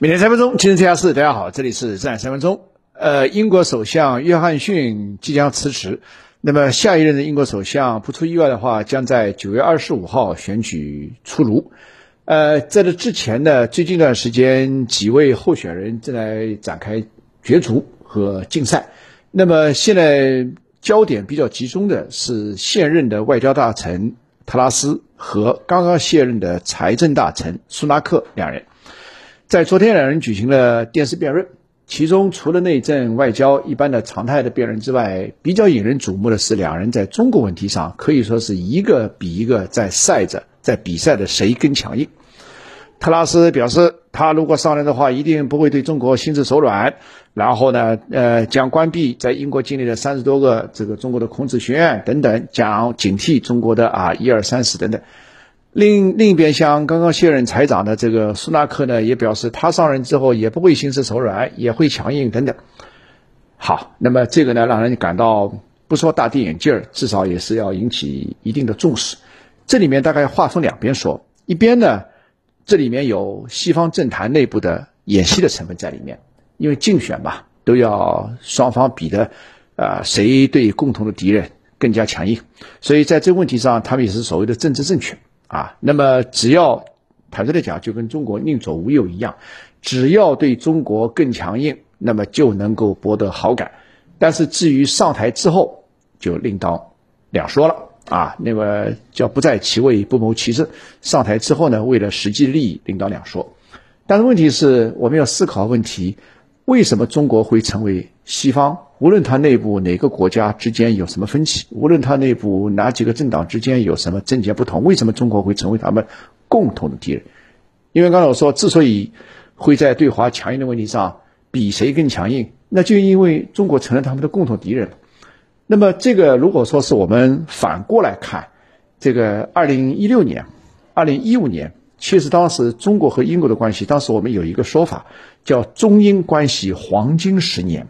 每天三分钟，今日天下事。大家好，这里是自然三分钟。呃，英国首相约翰逊即将辞职，那么下一任的英国首相不出意外的话，将在九月二十五号选举出炉。呃，在这之前呢，最近一段时间，几位候选人正在展开角逐和竞赛。那么现在焦点比较集中的是现任的外交大臣特拉斯和刚刚卸任的财政大臣苏纳克两人。在昨天，两人举行了电视辩论，其中除了内政外交一般的常态的辩论之外，比较引人瞩目的是两人在中国问题上可以说是一个比一个在赛着，在比赛的谁更强硬。特拉斯表示，他如果上任的话，一定不会对中国心慈手软。然后呢，呃，将关闭在英国境内的三十多个这个中国的孔子学院等等，将警惕中国的啊一二三四等等。另另一边，像刚刚卸任财长的这个苏纳克呢，也表示他上任之后也不会心慈手软，也会强硬等等。好，那么这个呢，让人感到不说大跌眼镜儿，至少也是要引起一定的重视。这里面大概话分两边说，一边呢。这里面有西方政坛内部的演戏的成分在里面，因为竞选嘛，都要双方比的，啊，谁对共同的敌人更加强硬，所以在这个问题上，他们也是所谓的政治正确啊。那么只要坦率的讲，就跟中国宁左无右一样，只要对中国更强硬，那么就能够博得好感。但是至于上台之后，就另当两说了。啊，那么叫不在其位不谋其政。上台之后呢，为了实际利益，另当两说。但是问题是，我们要思考问题：为什么中国会成为西方？无论它内部哪个国家之间有什么分歧，无论它内部哪几个政党之间有什么政见不同，为什么中国会成为他们共同的敌人？因为刚才我说，之所以会在对华强硬的问题上比谁更强硬，那就因为中国成了他们的共同敌人。那么这个如果说是我们反过来看，这个二零一六年、二零一五年，其实当时中国和英国的关系，当时我们有一个说法叫中英关系黄金十年，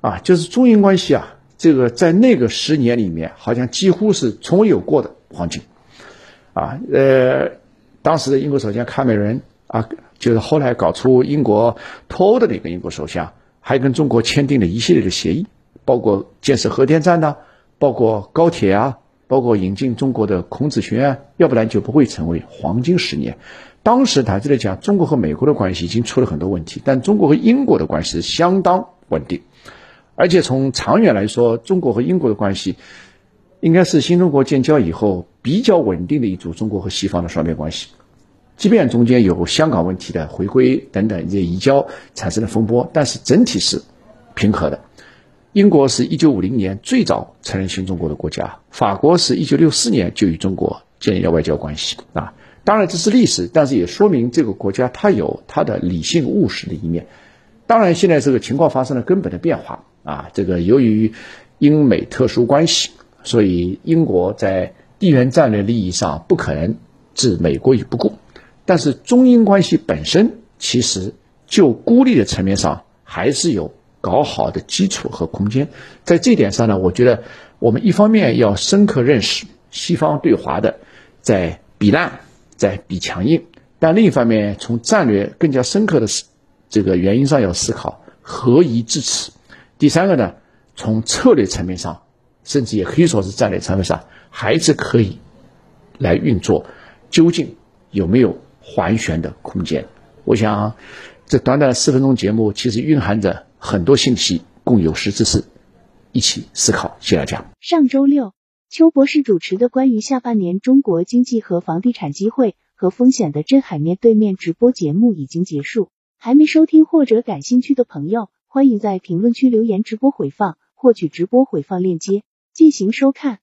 啊，就是中英关系啊，这个在那个十年里面，好像几乎是从未有过的黄金，啊，呃，当时的英国首相卡梅伦啊，就是后来搞出英国脱欧的那个英国首相，还跟中国签订了一系列的协议。包括建设核电站呐，包括高铁啊，包括引进中国的孔子学院，要不然就不会成为黄金十年。当时坦率的讲，中国和美国的关系已经出了很多问题，但中国和英国的关系相当稳定，而且从长远来说，中国和英国的关系应该是新中国建交以后比较稳定的一组中国和西方的双边关系。即便中间有香港问题的回归等等一些移交产生的风波，但是整体是平和的。英国是一九五零年最早承认新中国的国家，法国是一九六四年就与中国建立了外交关系啊。当然这是历史，但是也说明这个国家它有它的理性务实的一面。当然现在这个情况发生了根本的变化啊。这个由于英美特殊关系，所以英国在地缘战略利益上不可能置美国于不顾。但是中英关系本身其实就孤立的层面上还是有。搞好的基础和空间，在这点上呢，我觉得我们一方面要深刻认识西方对华的在比烂，在比强硬，但另一方面从战略更加深刻的是这个原因上要思考何以至此。第三个呢，从策略层面上，甚至也可以说是战略层面上，还是可以来运作，究竟有没有还旋的空间？我想这短短的四分钟节目，其实蕴含着。很多信息共有识之士一起思考。谢谢大家。上周六，邱博士主持的关于下半年中国经济和房地产机会和风险的镇海面对面直播节目已经结束。还没收听或者感兴趣的朋友，欢迎在评论区留言直播回放，获取直播回放链接进行收看。